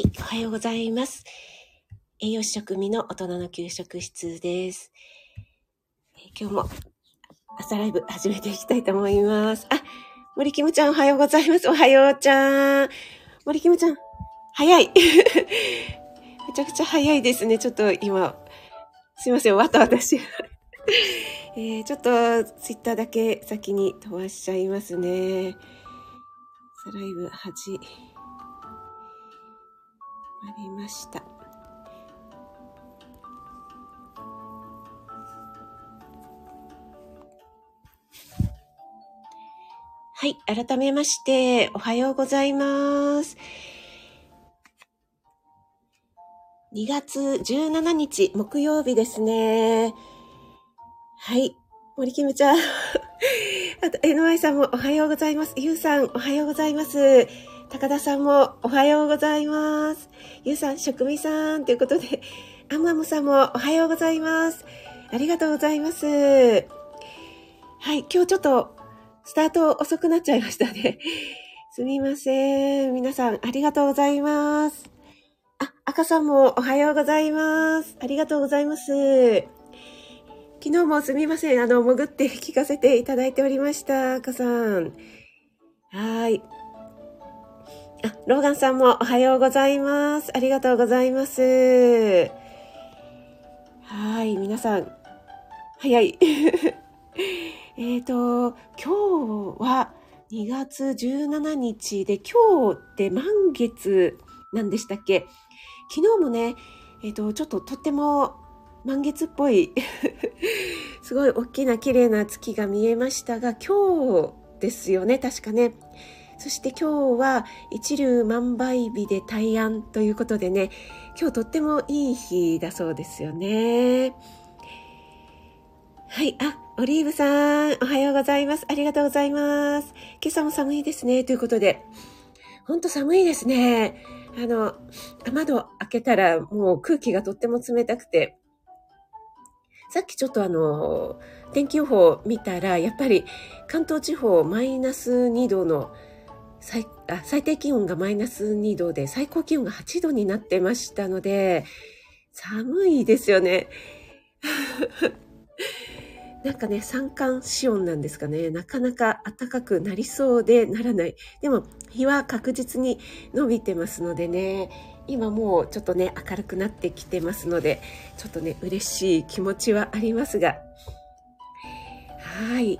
はい、おはようございます。栄養士食味の大人の給食室です。え今日も朝ライブ始めていきたいと思います。あ、森キムちゃんおはようございます。おはようちゃん。森キムちゃん、早い。めちゃくちゃ早いですね。ちょっと今、すいません、わたわたし。えー、ちょっとツイッターだけ先に飛ばしちゃいますね。朝ライブ始まりました。はい。改めまして、おはようございます。2月17日、木曜日ですね。はい。森キムちゃん。あと、NY さんもおはようございます。ゆうさん、おはようございます。高田さんもおはようございます。ゆうさん、食味さん、ということで、アムアムさんもおはようございます。ありがとうございます。はい。今日ちょっと、スタート遅くなっちゃいましたね。すみません。皆さん、ありがとうございます。あ、赤さんもおはようございます。ありがとうございます。昨日もすみません。あの、潜って聞かせていただいておりました。赤さん。はい。あ、ローガンさんもおはようございます。ありがとうございます。はい。皆さん、早い。えっと、今日は2月17日で、今日って満月なんでしたっけ？昨日もね、えっ、と、ちょっととっても満月っぽい、すごい大きな綺麗な月が見えましたが、今日ですよね、確かね。そして今日は一粒万倍日で大安ということでね、今日とってもいい日だそうですよね。はい。あ、オリーブさん、おはようございます。ありがとうございます。今朝も寒いですね。ということで。ほんと寒いですね。あの、窓開けたらもう空気がとっても冷たくて。さっきちょっとあの、天気予報見たら、やっぱり関東地方マイナス2度の最あ最低気温がマイナス2度で最高気温が8度になってましたので、寒いですよね。なんかね、三寒四温なんですかね。なかなか暖かくなりそうでならない。でも、日は確実に伸びてますのでね、今もうちょっとね、明るくなってきてますので、ちょっとね、嬉しい気持ちはありますが。はい。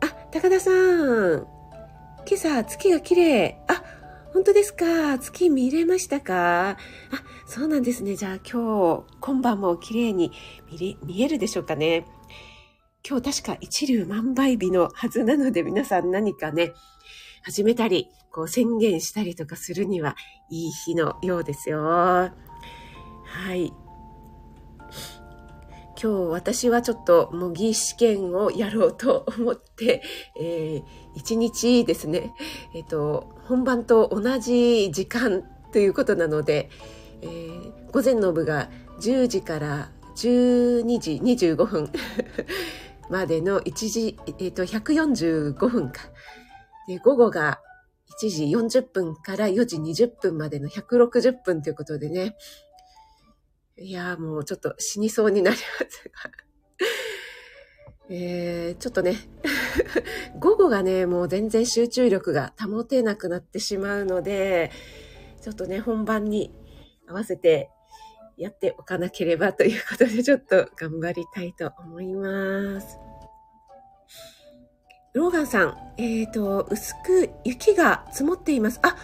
あ、高田さん。今朝、月が綺麗。あ、本当ですか月見れましたかあ、そうなんですね。じゃあ今日、今晩も綺麗に見れ、見えるでしょうかね。今日確か一粒万倍日のはずなので皆さん何かね、始めたり、こう宣言したりとかするにはいい日のようですよ。はい。今日私はちょっと模擬試験をやろうと思って、えー、一日ですね、えっ、と、本番と同じ時間ということなので、えー午前の部が10時から12時25分 までの1時、えっ、と、145分か。で、午後が1時40分から4時20分までの160分ということでね。いやーもうちょっと死にそうになりますが。えー、ちょっとね、午後がね、もう全然集中力が保てなくなってしまうので、ちょっとね、本番に合わせてやっておかなければということで、ちょっと頑張りたいと思います。ローガンさん、えっ、と、薄く雪が積もっています。あ、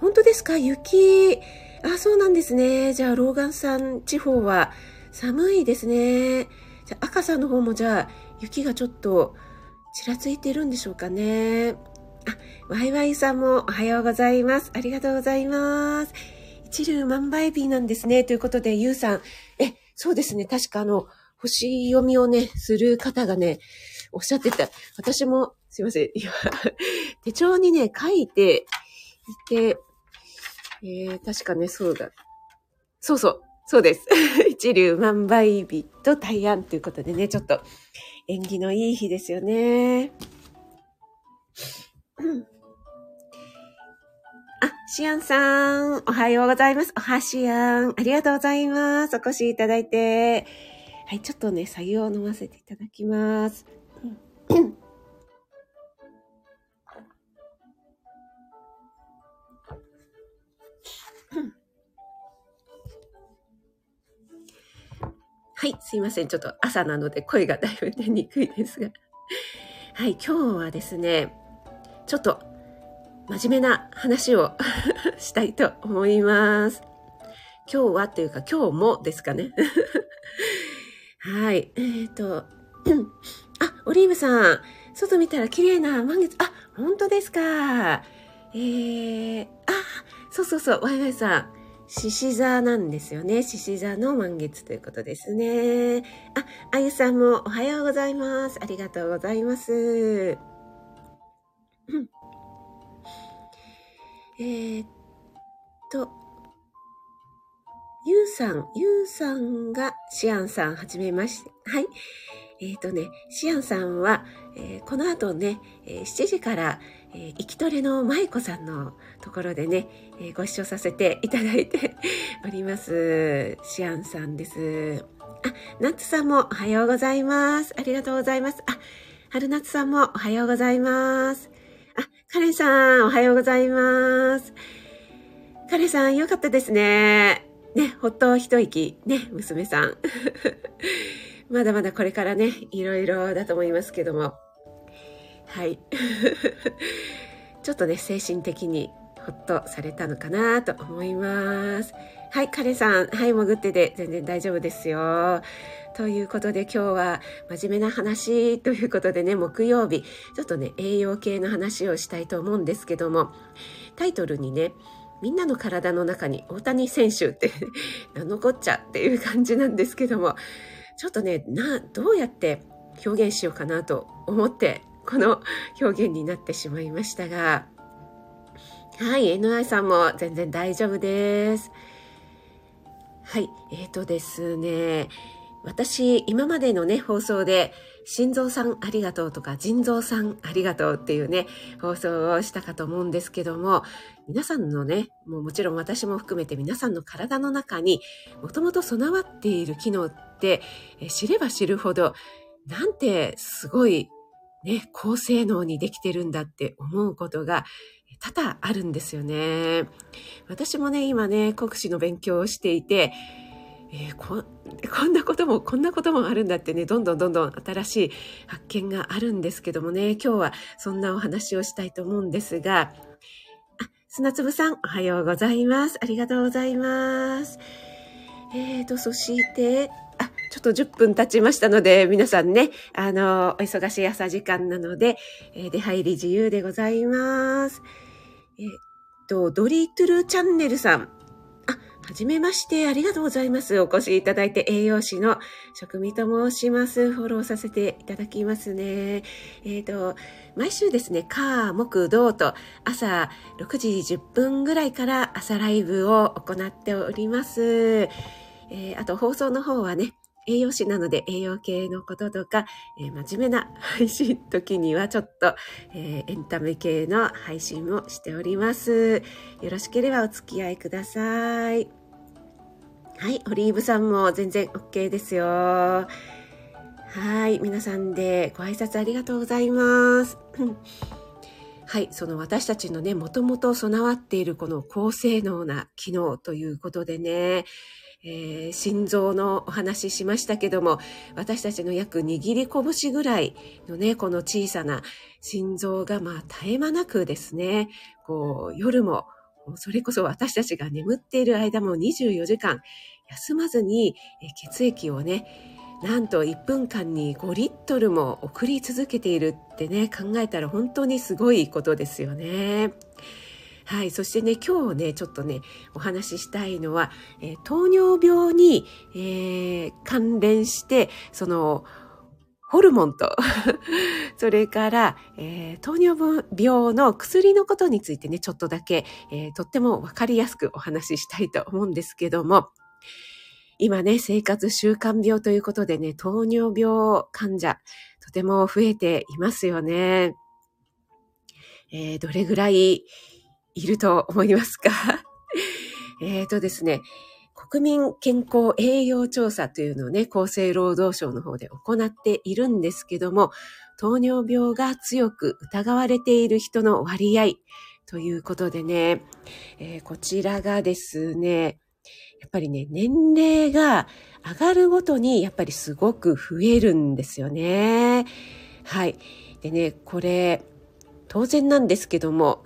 本当ですか？雪。あ、そうなんですね。じゃあ、ローガンさん地方は寒いですね。じゃあ、赤さんの方もじゃあ、雪がちょっとちらついてるんでしょうかね。あ、ワイワイさんもおはようございます。ありがとうございます。一粒万倍日なんですね。ということで、ゆうさん。え、そうですね。確かあの、星読みをね、する方がね、おっしゃってた。私も、すいません。今、手帳にね、書いていて、えー、確かね、そうだ。そうそう。そうです。一粒万倍日と大安ということでね、ちょっと縁起のいい日ですよね。あ、シアンさん、おはようございます。おはしやん、ありがとうございます。お越しいただいて。はい、ちょっとね、作業を飲ませていただきます。はい、すいません。ちょっと朝なので声がだいぶ出にくいですが。はい、今日はですね、ちょっと真面目な話を したいと思います。今日はっていうか今日もですかね。はい。えっ、ー、と、オリーブさん、外見たら綺麗な満月、あ、本当ですか。えー、あ、そうそうそう、ワイワイさん。獅子座なんですよね。獅子座の満月ということですね。あ、あゆさんもおはようございます。ありがとうございます。え、っと、ゆうさん、ゆうさんがシアンさん、はじめまして。はい。えー、とね、シアンさんは、えー、この後ね、えー、7時から、えー、生きトレの舞子さんのところでね、えー、ご視聴させていただいて おります。シアンさんです。あ、ナッツさんもおはようございます。ありがとうございます。あ、春夏さんもおはようございます。あ、カレンさんおはようございます。カレンさんよかったですね。ね、ほっと一息。ね、娘さん。まだまだこれからね、いろいろだと思いますけども。はい。ちょっとね、精神的にほっとされたのかなと思います。はい、カレさん。はい、潜ってて全然大丈夫ですよ。ということで今日は真面目な話ということでね、木曜日、ちょっとね、栄養系の話をしたいと思うんですけども、タイトルにね、みんなの体の中に大谷選手って何のこっちゃっていう感じなんですけども、ちょっとね、な、どうやって表現しようかなと思ってこの表現になってしまいましたが、はい、NI さんも全然大丈夫です。はい、え、ー、とですね、私、今までのね、放送で、心臓さんありがとうとか、腎臓さんありがとうっていうね、放送をしたかと思うんですけども、皆さんのね、もうもちろん私も含めて皆さんの体の中にもともと備わっている機能っ、知れば知るほど、なんてすごいね、高性能にできてるんだって思うことが多々あるんですよね。私もね、今ね、国試の勉強をしていて、えー、ここんなことも、こんなこともあるんだってね、どんどんどんどん新しい発見があるんですけどもね、今日はそんなお話をしたいと思うんですが、あ、砂粒さん、おはようございます。ありがとうございます。えーと、そして、ちょっと10分経ちましたので、皆さんね、あの、お忙しい朝時間なので、えー、出入り自由でございます。えっと、ドリートゥルチャンネルさん。あ、はじめまして、ありがとうございます。お越しいただいて、栄養士の職味と申します。フォローさせていただきますね。えっ、と、毎週ですね、火、木、土と朝6時10分ぐらいから朝ライブを行っております。えー、あと放送の方はね、栄養士なので栄養系のこととか、えー、真面目な配信時にはちょっと、えー、エンタメ系の配信もしております。よろしければお付き合いください。はい、オリーブさんも全然 OK ですよ。はい、皆さんでご挨拶ありがとうございます。はい、その私たちのね、もともと備わっているこの高性能な機能ということでね、えー、心臓のお話ししましたけども、私たちの約握り拳ぐらいのね、この小さな心臓がまあ絶え間なくですね、こう夜も、それこそ私たちが眠っている間も24時間休まずに血液をね、なんと1分間に5リットルも送り続けているってね、考えたら本当にすごいことですよね。はい。そしてね、今日ね、ちょっとね、お話ししたいのは、えー、糖尿病に、えー、関連して、その、ホルモンと それから、えー、糖尿病の薬のことについてね、ちょっとだけ、えー、とってもわかりやすくお話ししたいと思うんですけども、今ね、生活習慣病ということでね、糖尿病患者、とても増えていますよね。えー、どれぐらいいると思いますか？えっとですね、国民健康栄養調査というのをね、厚生労働省の方で行っているんですけども、糖尿病が強く疑われている人の割合ということでね、えー、こちらがですね、やっぱりね、年齢が上がるごとにやっぱりすごく増えるんですよね。はい。でね、これ、当然なんですけども、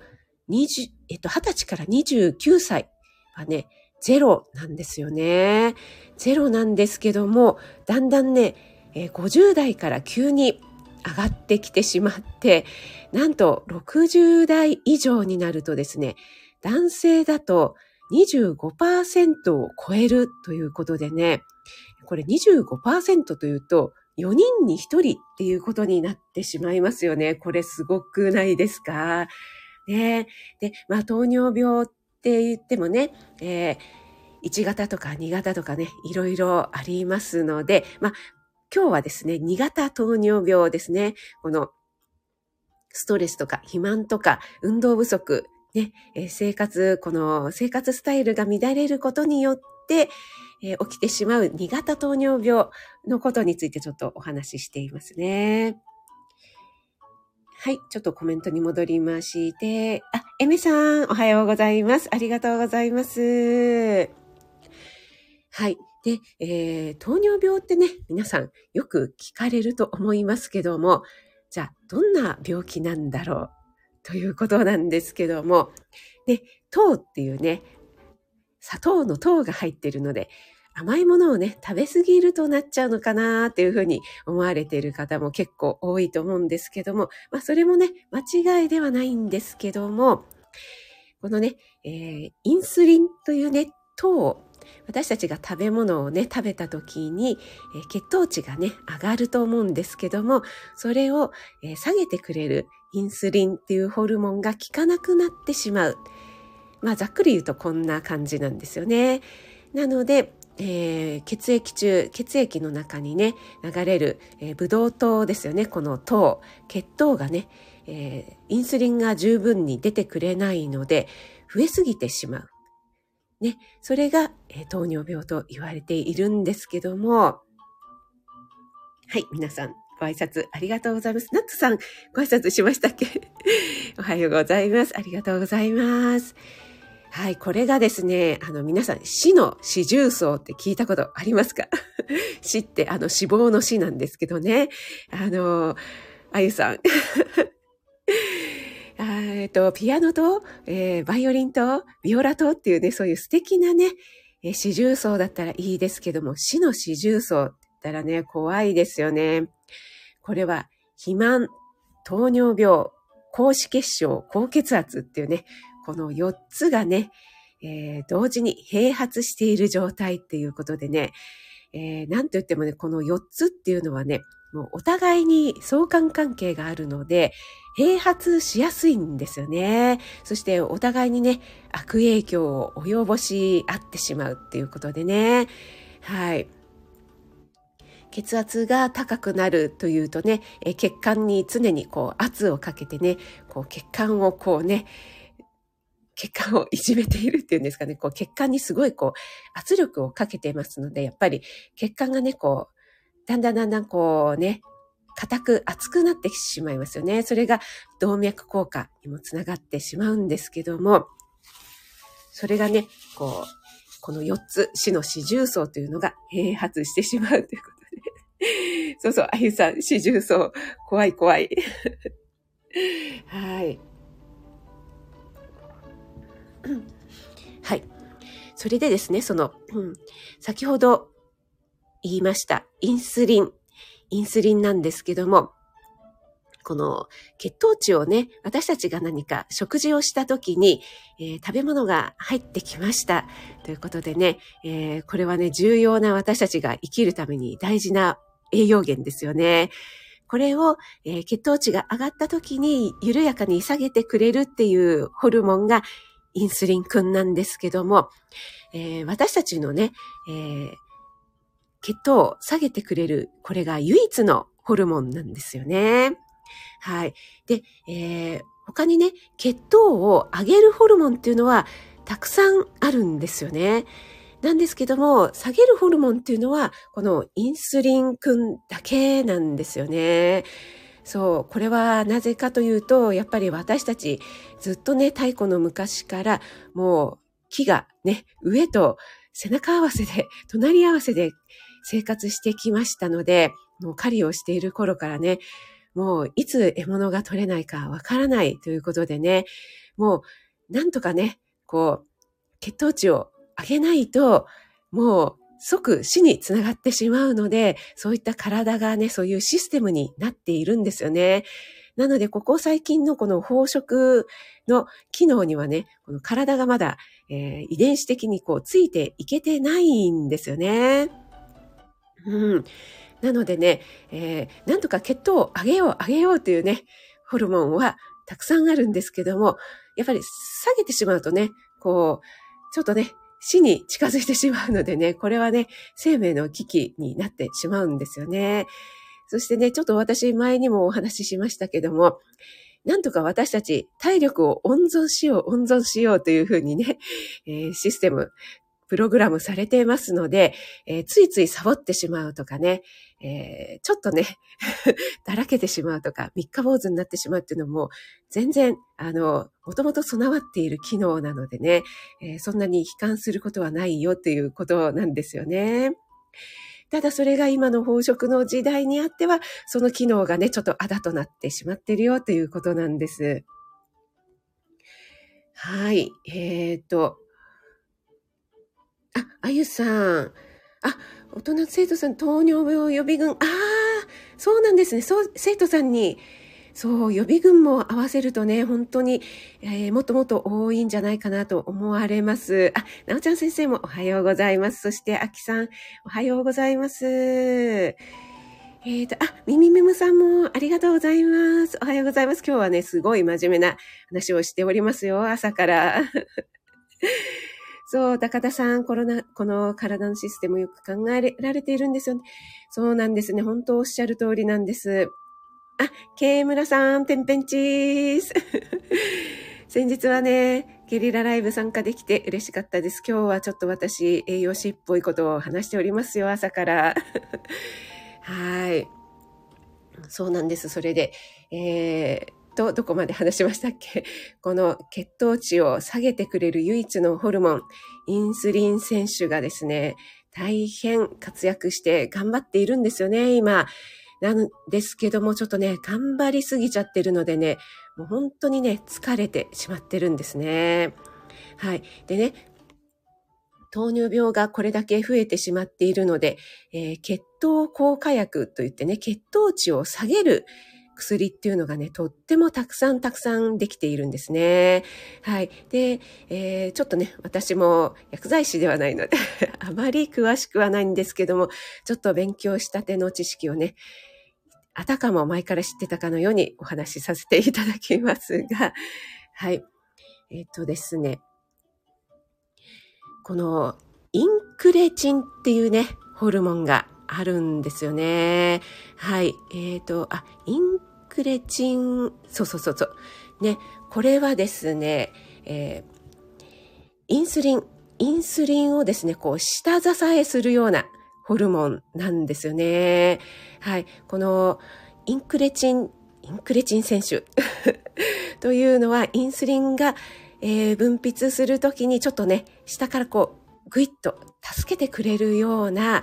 20、えっと、20歳から29歳はね、ゼロなんですよね。ゼロなんですけども、だんだんね、えー、50代から急に上がってきてしまって、なんと60代以上になるとですね、男性だと25%を超えるということでね、これ25%というと4人に1人っていうことになってしまいますよね。これすごくないですか？ねで、まあ糖尿病って言ってもね、えー、1型とか2型とかね、いろいろありますので、まあ今日はですね、2型糖尿病ですね。このストレスとか肥満とか運動不足、ね、生活、この生活スタイルが乱れることによって、えー、起きてしまう2型糖尿病のことについてちょっとお話ししていますね。はい。ちょっとコメントに戻りまして、あ、エメさん、おはようございます。ありがとうございます。はい。で、えー、糖尿病ってね、皆さんよく聞かれると思いますけども、じゃあ、どんな病気なんだろうということなんですけども、で、糖っていうね、砂糖の糖が入ってるので、甘いものをね、食べ過ぎるとなっちゃうのかなっていうふうに思われている方も結構多いと思うんですけども、まあそれもね、間違いではないんですけども、このね、えー、インスリンというね、糖私たちが食べ物をね、食べた時に、えー、血糖値がね、上がると思うんですけども、それを、えー、下げてくれるインスリンっていうホルモンが効かなくなってしまう。まあ、ざっくり言うとこんな感じなんですよね。なので、えー、血液中、血液の中にね、流れる、えー、ブドウ糖ですよね。この糖、血糖がね、えー、インスリンが十分に出てくれないので、増えすぎてしまう。ね、それが、え、糖尿病と言われているんですけども、はい、皆さん、ご挨拶ありがとうございます。ナッツさん、ご挨拶しましたっけ？おはようございます。ありがとうございます。はい、これがですね、あの、皆さん、死の四重奏って聞いたことありますか？死って、あの、死亡の死なんですけどね。あの、あゆさん。えっと、ピアノと、えー、バイオリンと、ビオラとっていうね、そういう素敵なね、えー、四重奏だったらいいですけども、死の四重奏って言ったらね、怖いですよね。これは、肥満、糖尿病、高脂血症、高血圧っていうね、この4つがね、えー、同時に併発している状態っていうことでね、えー、なんと言ってもね、この4つっていうのはね、もうお互いに相関関係があるので、併発しやすいんですよね。そしてお互いにね、悪影響を及ぼし合ってしまうっていうことでね。はい。血圧が高くなるというとね、え血管に常にこう圧をかけてね、こう血管をこうね、血管をいじめているっていうんですかね、こう血管にすごいこう圧力をかけていますので、やっぱり血管がね、こう、だんだんだんだんこうね、硬く熱くなってしまいますよね。それが動脈硬化にもつながってしまうんですけども、それがね、こう、この4つ、死の四重奏というのが併発してしまうということで。そうそう、あゆさん、四重奏、怖い怖い。はい。はい。それでですね、その、うん、先ほど言いました、インスリン。インスリンなんですけども、この血糖値をね、私たちが何か食事をした時に、えー、食べ物が入ってきました。ということでね、えー、これはね、重要な私たちが生きるために大事な栄養源ですよね。これを、えー、血糖値が上がった時に緩やかに下げてくれるっていうホルモンがインスリン君なんですけども、え私たちのね、え血糖を下げてくれる、これが唯一のホルモンなんですよね。はい。で、えー、他にね、血糖を上げるホルモンっていうのはたくさんあるんですよね。なんですけども、下げるホルモンっていうのは、このインスリン君だけなんですよね。そう、これはなぜかというと、やっぱり私たちずっとね、太古の昔からもう木がね、上と背中合わせで、隣り合わせで生活してきましたので、もう狩りをしている頃からね、もういつ獲物が取れないかわからないということでね、もうなんとかね、こう、血糖値を上げないと、もう即死につながってしまうので、そういった体がね、そういうシステムになっているんですよね。なので、ここ最近のこの飽食の機能にはね、この体がまだ、えー、遺伝子的にこうついていけてないんですよね。うん。なのでね、えー、なんとか血糖を上げよう、上げようというね、ホルモンはたくさんあるんですけども、やっぱり下げてしまうとね、こう、ちょっとね、死に近づいてしまうのでね、これはね、生命の危機になってしまうんですよね。そしてね、ちょっと私前にもお話ししましたけども、なんとか私たち体力を温存しよう、温存しようというふうにね、えー、システム、プログラムされていますので、えー、ついついサボってしまうとかね、えー、ちょっとね、だらけてしまうとか、三日坊主になってしまうっていうのも、全然、あの、もともと備わっている機能なのでね、えー、そんなに悲観することはないよっていうことなんですよね。ただそれが今の飽食の時代にあっては、その機能がね、ちょっとあだとなってしまってるよということなんです。はい。えっ、ー、と、あ、あゆさん。あ、大人生徒さん、糖尿病予備軍。ああ、そうなんですね。そう、生徒さんに、そう、予備軍も合わせるとね、本当に、えー、もっともっと多いんじゃないかなと思われます。あ、なおちゃん先生もおはようございます。そして、あきさん、おはようございます。えっ、ー、と、あ、みみみむさんもありがとうございます。おはようございます。今日はね、すごい真面目な話をしておりますよ、朝から。そう、高田さん、コロナ、この体のシステムよく考えられているんですよね。そうなんですね。本当おっしゃる通りなんです。あ、ケムラさん、てんぺんチーズ。先日はね、ゲリラライブ参加できて嬉しかったです。今日はちょっと私、栄養士っぽいことを話しておりますよ、朝から。はい。そうなんです。それで、えー、と、どこまで話しましたっけ？この血糖値を下げてくれる唯一のホルモン、インスリン選手がですね、大変活躍して頑張っているんですよね、今。なんですけども、ちょっとね、頑張りすぎちゃってるのでね、もう本当にね、疲れてしまってるんですね。はい。でね、糖尿病がこれだけ増えてしまっているので、えー、血糖効果薬といってね、血糖値を下げる薬っていうのがね、とってもたくさんたくさんできているんですね。はい。で、えー、ちょっとね、私も薬剤師ではないので あまり詳しくはないんですけども、ちょっと勉強したての知識をね、あたかも前から知ってたかのようにお話しさせていただきますが、はい。えっ、ー、とですね、このインクレチンっていうね、ホルモンがあるんですよね。はい。えっ、ー、と、あ、インクレチン、そうそうそうそう。ね、これはですね、えー、インスリン、インスリンをですね、こう、下支えするようなホルモンなんですよね。はい。この、インクレチン、インクレチン選手 というのは、インスリンが、えー、分泌するときにちょっとね、下からこう、ぐいっと助けてくれるような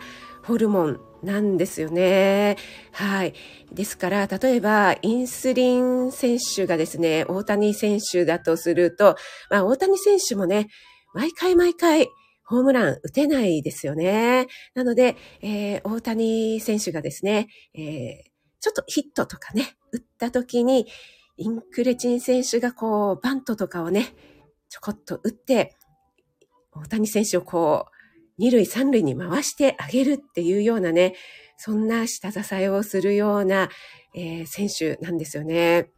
ホルモンなんですよね。はい。ですから、例えば、インスリン選手がですね、大谷選手だとすると、まあ、大谷選手もね、毎回毎回、ホームラン打てないですよね。なので、えー、大谷選手がですね、えー、ちょっとヒットとかね、打った時に、インクレチン選手がこう、バントとかをね、ちょこっと打って、大谷選手をこう、二塁三塁に回してあげるっていうようなね、そんな下支えをするような、えー、選手なんですよね。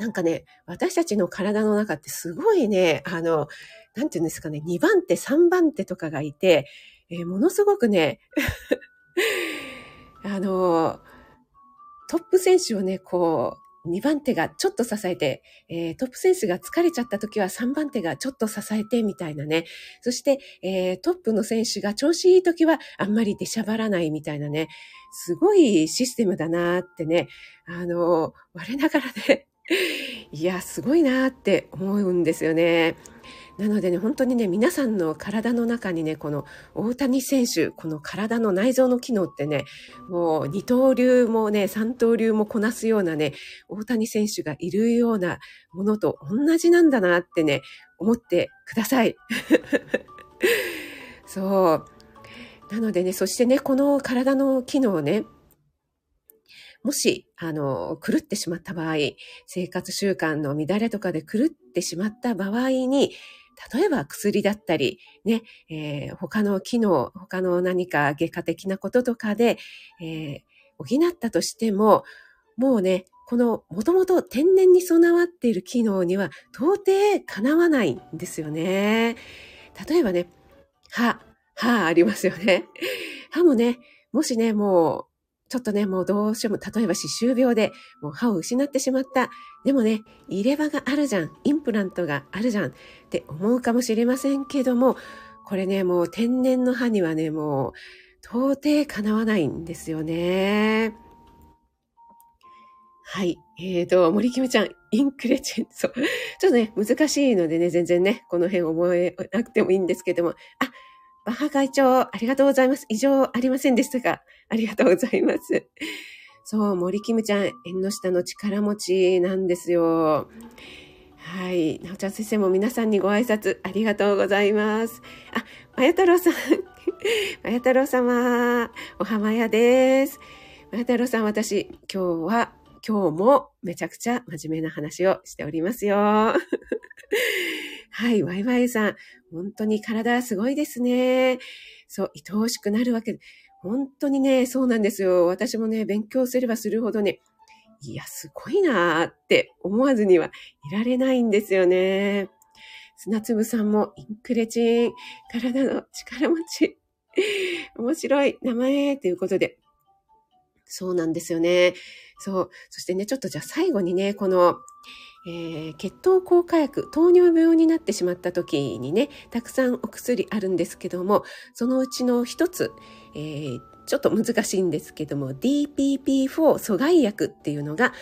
なんかね、私たちの体の中ってすごいね、あの、なんていうんですかね、2番手、3番手とかがいて、えー、ものすごくね、あの、トップ選手をね、こう、2番手がちょっと支えて、えー、トップ選手が疲れちゃった時は3番手がちょっと支えてみたいなね。そして、えー、トップの選手が調子いい時はあんまり出しゃばらないみたいなね。すごいシステムだなってね。あの、我ながらね、いや、すごいなって思うんですよね。なのでね、本当にね、皆さんの体の中にね、この大谷選手、この体の内臓の機能ってね、もう二刀流もね、三刀流もこなすようなね、大谷選手がいるようなものと同じなんだなってね、思ってください。そう。なのでね、そしてね、この体の機能ね、もし、あの、狂ってしまった場合、生活習慣の乱れとかで狂ってしまった場合に、例えば薬だったり、ね、えー、他の機能、他の何か外科的なこととかで、えー、補ったとしても、もうね、このもともと天然に備わっている機能には到底かなわないんですよね。例えばね、歯、歯ありますよね。歯もね、もしね、もうちょっとね、もうどうしても、例えば歯周病でもう歯を失ってしまった。でもね、入れ歯があるじゃん。インプラントがあるじゃんって思うかもしれませんけども、これね、もう天然の歯にはね、もう到底叶わないんですよね。はい。えーと、森キムちゃん、インクレチェン、そう。ちょっとね、難しいのでね、全然ね、この辺覚えなくてもいいんですけども、あ、バハ会長、ありがとうございます。以上ありませんでしたかありがとうございます。そう、森キムちゃん、縁の下の力持ちなんですよ。はい。なおちゃん先生も皆さんにご挨拶ありがとうございます。あ、まや太郎さん。まや太郎様、お浜屋です。まや太郎さん、私、今日は、今日もめちゃくちゃ真面目な話をしておりますよ。はい、ワイワイさん。本当に体すごいですね。そう、愛おしくなるわけで。本当にね、そうなんですよ。私もね、勉強すればするほどね、いや、すごいなーって思わずにはいられないんですよね。砂粒さんもインクレチン、体の力持ち。面白い名前ということで。そうなんですよね。そう。そしてね、ちょっとじゃあ最後にね、この、えー、血糖硬化薬、糖尿病になってしまった時にね、たくさんお薬あるんですけども、そのうちの一つ、えー、ちょっと難しいんですけども、DPP4 阻害薬っていうのが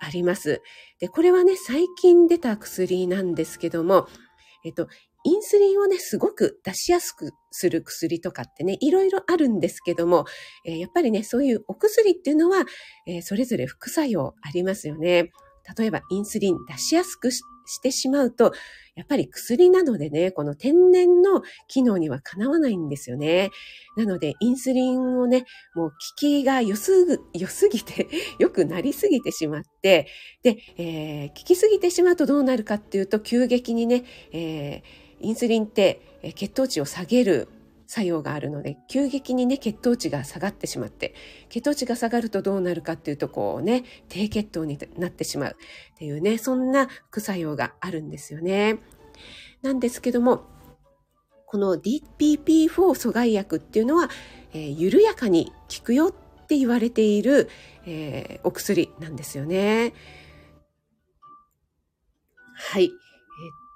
あります。で、これはね、最近出た薬なんですけども、えっと、インスリンをね、すごく出しやすくする薬とかってね、いろいろあるんですけども、えー、やっぱりね、そういうお薬っていうのは、えー、それぞれ副作用ありますよね。例えばインスリン出しやすくしてしまうと、やっぱり薬などでね、この天然の機能にはかなわないんですよね。なので、インスリンをね、もう効きが良すぐ、良すぎて、良くなりすぎてしまって、で、えー、効きすぎてしまうとどうなるかっていうと、急激にね、えー、インスリンって血糖値を下げる作用があるので、急激にね、血糖値が下がってしまって、血糖値が下がるとどうなるかっていうと、こうね、低血糖になってしまうっていうね、そんな副作用があるんですよね。なんですけども、この DPP4 阻害薬っていうのは、えー、緩やかに効くよって言われている、えー、お薬なんですよね。はい。えっ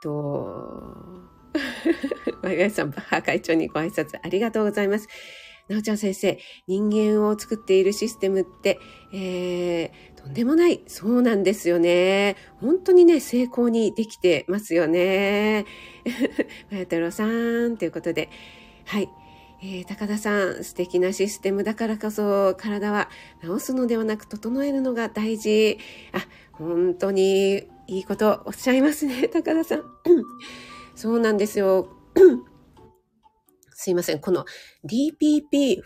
と、マイガイさん、バッハ会長にご挨拶ありがとうございます。なおちゃん先生、人間を作っているシステムって、えー、とんでもない。そうなんですよね。本当にね、成功にできてますよね。まや太郎さん、ということで。はい。えー、高田さん、素敵なシステムだからこそ、体は治すのではなく整えるのが大事。あ、本当にいいことおっしゃいますね、高田さん。そうなんですよ。すいません。この DPP4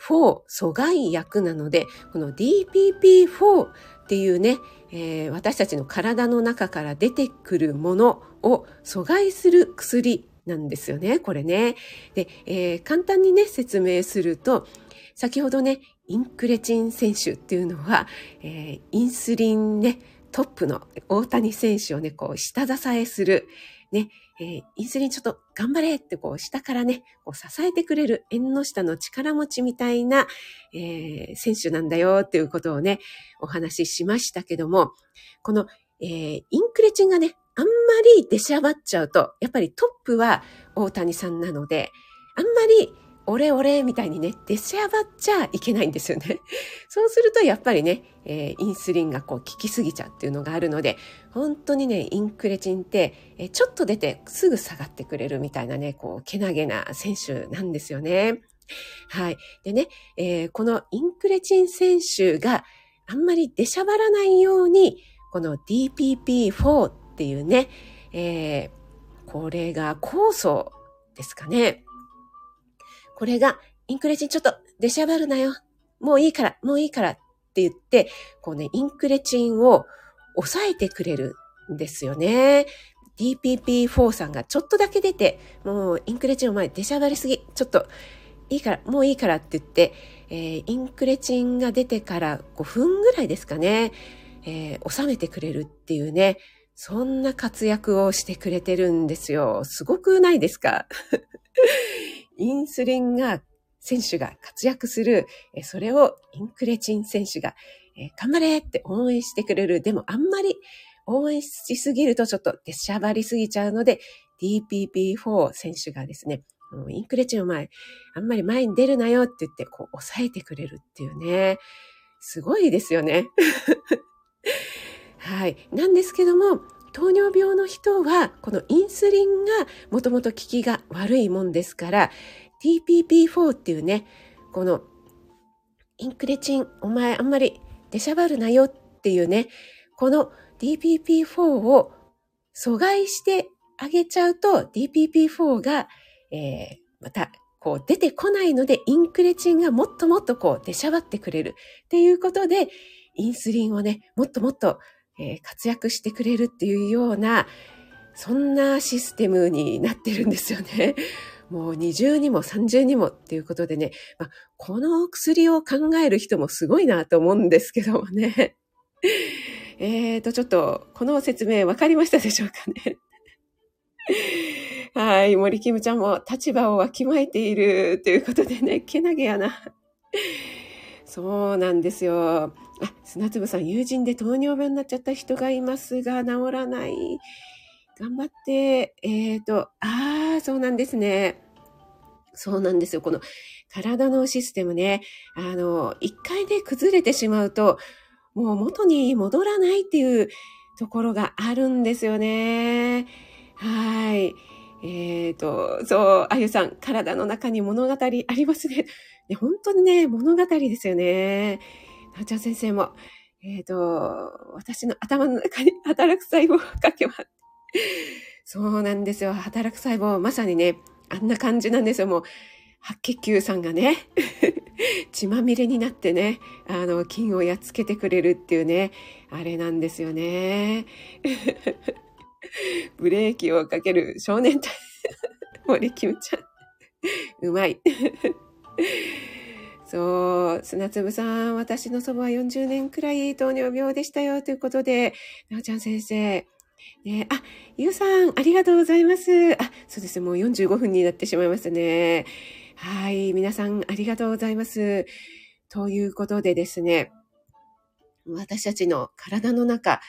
阻害薬なので、この DPP4 っていうね、えー、私たちの体の中から出てくるものを阻害する薬なんですよね。これね。で、えー、簡単にね、説明すると、先ほどね、インクレチン選手っていうのは、えー、インスリンね、トップの大谷選手をね、こう、下支えする、ね、えー、インスリンちょっと頑張れってこう下からね、こう支えてくれる縁の下の力持ちみたいな、えー、選手なんだよっていうことをね、お話ししましたけども、この、えー、インクレチンがね、あんまり出しゃばっちゃうと、やっぱりトップは大谷さんなので、あんまりオレオレみたいにね、出しゃばっちゃいけないんですよね。そうするとやっぱりね、えー、インスリンがこう効きすぎちゃうっていうのがあるので、本当にね、インクレチンって、えー、ちょっと出てすぐ下がってくれるみたいなね、こう、けなげな選手なんですよね。はい。でね、えー、このインクレチン選手があんまり出しゃばらないように、この DPP4 っていうね、えー、これが酵素ですかね。これが、インクレチンちょっと出しゃばるなよ。もういいから、もういいからって言って、こうね、インクレチンを抑えてくれるんですよね。DPP4 さんがちょっとだけ出て、もうインクレチンお前出しゃばりすぎ。ちょっといいから、もういいからって言って、えー、インクレチンが出てから5分ぐらいですかね、えー、収めてくれるっていうね、そんな活躍をしてくれてるんですよ。すごくないですか？インスリンが選手が活躍する、それをインクレチン選手が、頑張れって応援してくれる。でもあんまり応援しすぎるとちょっと出しゃばりすぎちゃうので、DPP4 選手がですね、インクレチンを前、あんまり前に出るなよって言って、こう、抑えてくれるっていうね。すごいですよね。はい。なんですけども、糖尿病の人は、このインスリンがもともと効きが悪いもんですから、TPP4 っていうね、このインクレチン、お前あんまり出しゃばるなよっていうね、この DPP4 を阻害してあげちゃうと DPP4 が、えー、またこう出てこないのでインクレチンがもっともっとこう出しゃばってくれる。っていうことでインスリンをね、もっともっとえー、活躍してくれるっていうような、そんなシステムになってるんですよね。もう二重にも三重にもっていうことでね、まあ、この薬を考える人もすごいなと思うんですけどもね。えーと、ちょっと、この説明分かりましたでしょうかね。はい、森キムちゃんも立場をわきまえているということでね、けなげやな。そうなんですよ。あ、砂粒さん、友人で糖尿病になっちゃった人がいますが、治らない。頑張って、えっ、ー、と、ああ、そうなんですね。そうなんですよ。この体のシステムね。あの、一回で崩れてしまうと、もう元に戻らないっていうところがあるんですよね。はい。えっ、ー、と、そう、あゆさん、体の中に物語ありますね。ね本当にね、物語ですよね。なおちゃん先生も、えっ、ー、と、私の頭の中に 働く細胞をかけます。そうなんですよ。働く細胞、まさにね、あんな感じなんですよ。もう、白血球さんがね、血まみれになってね、あの、菌をやっつけてくれるっていうね、あれなんですよね。ブレーキをかける少年隊、森キムちゃん。うまい。そう、砂粒さん、私の祖母は40年くらい糖尿病でしたよということで、なおちゃん先生、ね、あ、ゆうさん、ありがとうございます。あ、そうですねもう45分になってしまいましたね。はい、皆さん、ありがとうございます。ということでですね、私たちの体の中、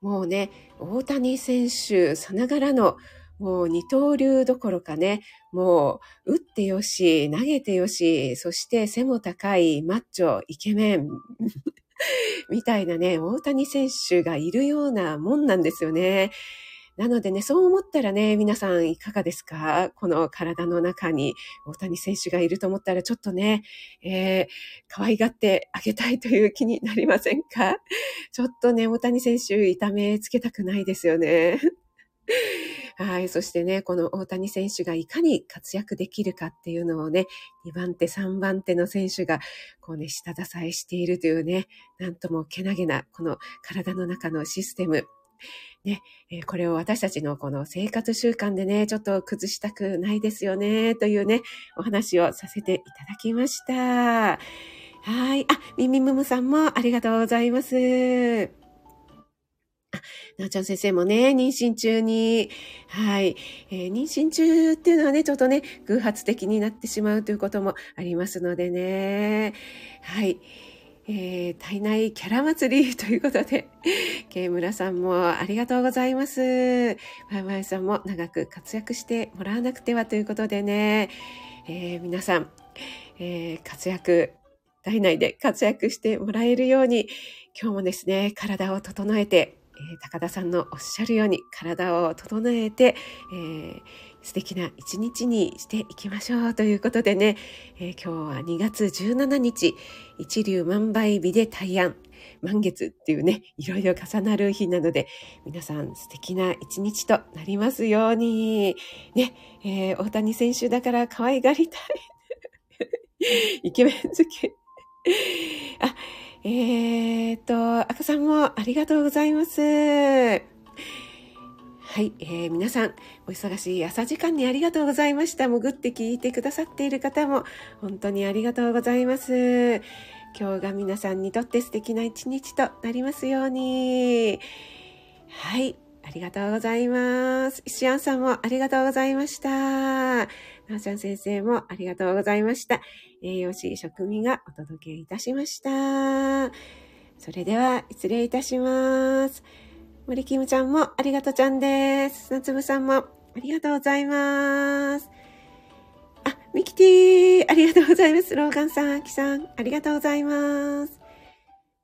もうね、大谷選手さながらのもう二刀流どころかね、もう打ってよし、投げてよし、そして背も高いマッチョ、イケメン、みたいなね、大谷選手がいるようなもんなんですよね。なのでね、そう思ったらね、皆さんいかがですか？この体の中に大谷選手がいると思ったらちょっとね、えー、可愛がってあげたいという気になりませんか？ちょっとね、大谷選手痛めつけたくないですよね。はい。そしてね、この大谷選手がいかに活躍できるかっていうのをね、2番手、3番手の選手が、こうね、下支えしているというね、なんともけなげな、この体の中のシステム。ね、え、これを私たちのこの生活習慣でね、ちょっと崩したくないですよね、というね、お話をさせていただきました。はい。あ、みみむむさんもありがとうございます。なおちゃん先生もね、妊娠中に、はい、えー、妊娠中っていうのはね、ちょっとね、偶発的になってしまうということもありますのでね、はい。えー、体内キャラ祭りということで、ケ村さんもありがとうございます。まいまいさんも長く活躍してもらわなくてはということでね、えー、皆さん、えー、活躍、体内で活躍してもらえるように、今日もですね、体を整えて、えー、高田さんのおっしゃるように体を整えて、えー、素敵な一日にしていきましょうということでね、えー、今日は2月17日、一粒万倍日で大安、満月っていうね、いろいろ重なる日なので、皆さん素敵な一日となりますように、ね、えー、大谷選手だから可愛がりたい。イケメン好き。あ、えー、っと、赤さんもありがとうございます。はい、えー、皆さん、お忙しい朝時間にありがとうございました。潜って聞いてくださっている方も、本当にありがとうございます。今日が皆さんにとって素敵な一日となりますように。はい。ありがとうございます。石安さんもありがとうございました。なおちゃん先生もありがとうございました。栄養士食味がお届けいたしました。それでは、失礼いたします。森キムちゃんもありがとうちゃんです。なつぶさんもありがとうございます。あ、ミキティありがとうございます。ローガンさん、アキさん、ありがとうございます。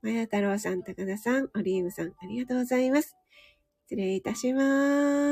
まや太郎さん、高田さん、オリーブさん、ありがとうございます。失礼いたします。